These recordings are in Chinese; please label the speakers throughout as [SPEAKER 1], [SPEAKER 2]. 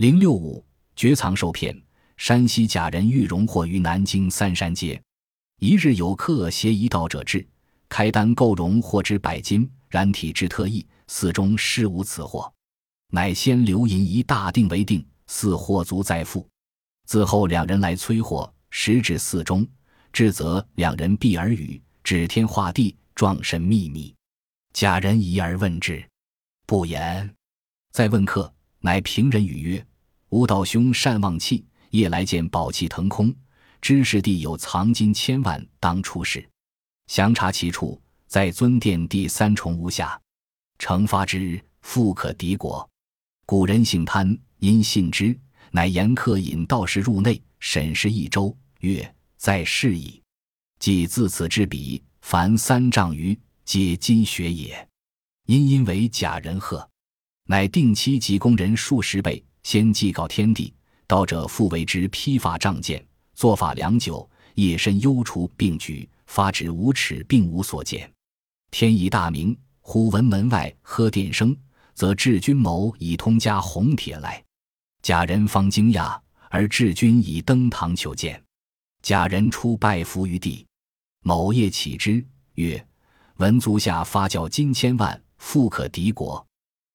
[SPEAKER 1] 零六五绝藏受骗，山西假人欲荣获于南京三山街。一日有客携一道者至，开单购荣获之百金，然体质特异，寺中实无此货，乃先留银一大锭为定，似货足再付。自后两人来催货，时至寺中，至则两人避而语，指天画地，状神秘密。假人疑而问之，不言。再问客，乃平人语曰。吾道兄善忘气，夜来见宝器腾空，知是地有藏金千万，当出世。详查其处，在尊殿第三重屋下。惩发之，富可敌国。古人姓潘，因信之，乃严客引道士入内审视一周，曰：“在世矣。”即自此之笔，凡三丈余，皆金学也。因因为假人鹤，乃定期及工人数十倍。先祭告天地，道者复为之披发仗剑，做法良久，夜深幽除并举，发指无耻，并无所见。天已大明，忽闻门外喝殿声，则智君谋已通家红帖来。贾人方惊讶，而智君已登堂求见。贾人出拜伏于地。某夜起之，曰：“闻足下发教金千万，富可敌国。”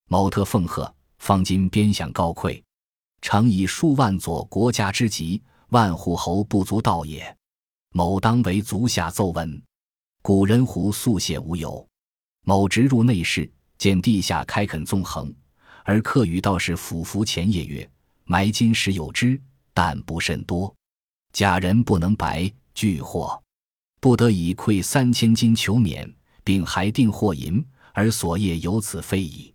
[SPEAKER 1] 某特奉贺。方今边饷高馈，常以数万佐国家之急，万户侯不足道也。某当为足下奏闻。古人胡素写无有。某直入内室，见地下开垦纵横，而客与道士俯伏前夜曰：“埋金石有之，但不甚多。假人不能白拒货，不得已馈三千金求免，并还定货银，而所业由此非矣。”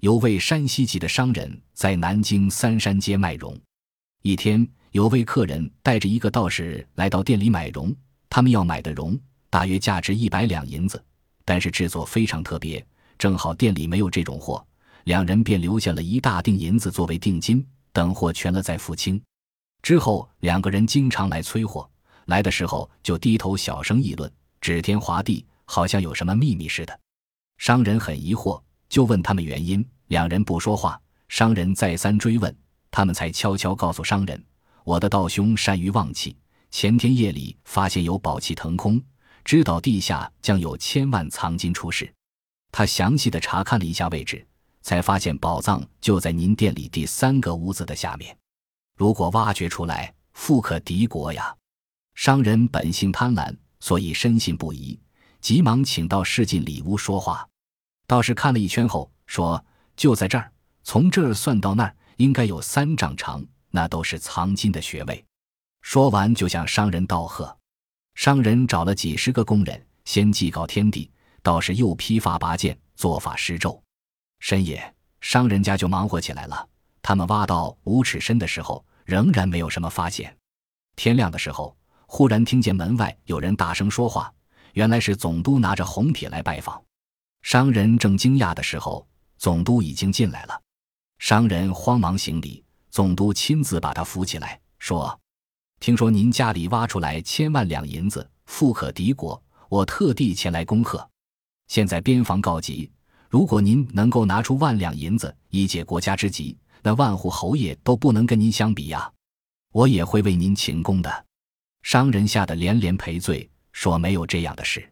[SPEAKER 1] 有位山西籍的商人，在南京三山街卖绒。一天，有位客人带着一个道士来到店里买绒。他们要买的绒大约价值一百两银子，但是制作非常特别，正好店里没有这种货。两人便留下了一大锭银子作为定金，等货全了再付清。之后，两个人经常来催货，来的时候就低头小声议论，指天划地，好像有什么秘密似的。商人很疑惑。就问他们原因，两人不说话。商人再三追问，他们才悄悄告诉商人：“我的道兄善于望气，前天夜里发现有宝器腾空，知道地下将有千万藏金出世。他详细的查看了一下位置，才发现宝藏就在您店里第三个屋子的下面。如果挖掘出来，富可敌国呀！”商人本性贪婪，所以深信不疑，急忙请到市进里屋说话。道士看了一圈后说：“就在这儿，从这儿算到那儿，应该有三丈长，那都是藏金的穴位。”说完就向商人道贺。商人找了几十个工人，先祭告天地，道士又披发拔剑，做法施咒。深夜，商人家就忙活起来了。他们挖到五尺深的时候，仍然没有什么发现。天亮的时候，忽然听见门外有人大声说话，原来是总督拿着红帖来拜访。商人正惊讶的时候，总督已经进来了。商人慌忙行礼，总督亲自把他扶起来，说：“听说您家里挖出来千万两银子，富可敌国，我特地前来恭贺。现在边防告急，如果您能够拿出万两银子以解国家之急，那万户侯爷都不能跟您相比呀！我也会为您请功的。”商人吓得连连赔罪，说没有这样的事。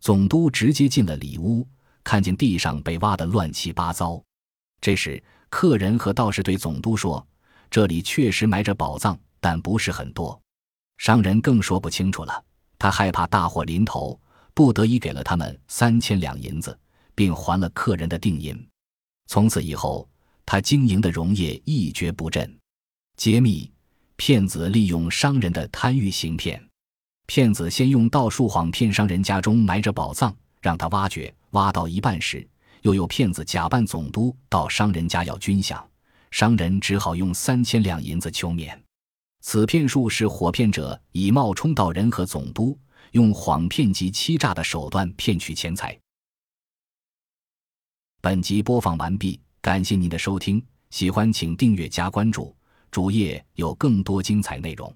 [SPEAKER 1] 总督直接进了里屋。看见地上被挖得乱七八糟，这时客人和道士对总督说：“这里确实埋着宝藏，但不是很多。”商人更说不清楚了，他害怕大祸临头，不得已给了他们三千两银子，并还了客人的定银。从此以后，他经营的溶业一蹶不振。揭秘：骗子利用商人的贪欲行骗。骗子先用道术谎骗商人家中埋着宝藏，让他挖掘。挖到一半时，又有骗子假扮总督到商人家要军饷，商人只好用三千两银子求免。此骗术是火骗者以冒充道人和总督，用谎骗及欺诈的手段骗取钱财。本集播放完毕，感谢您的收听，喜欢请订阅加关注，主页有更多精彩内容。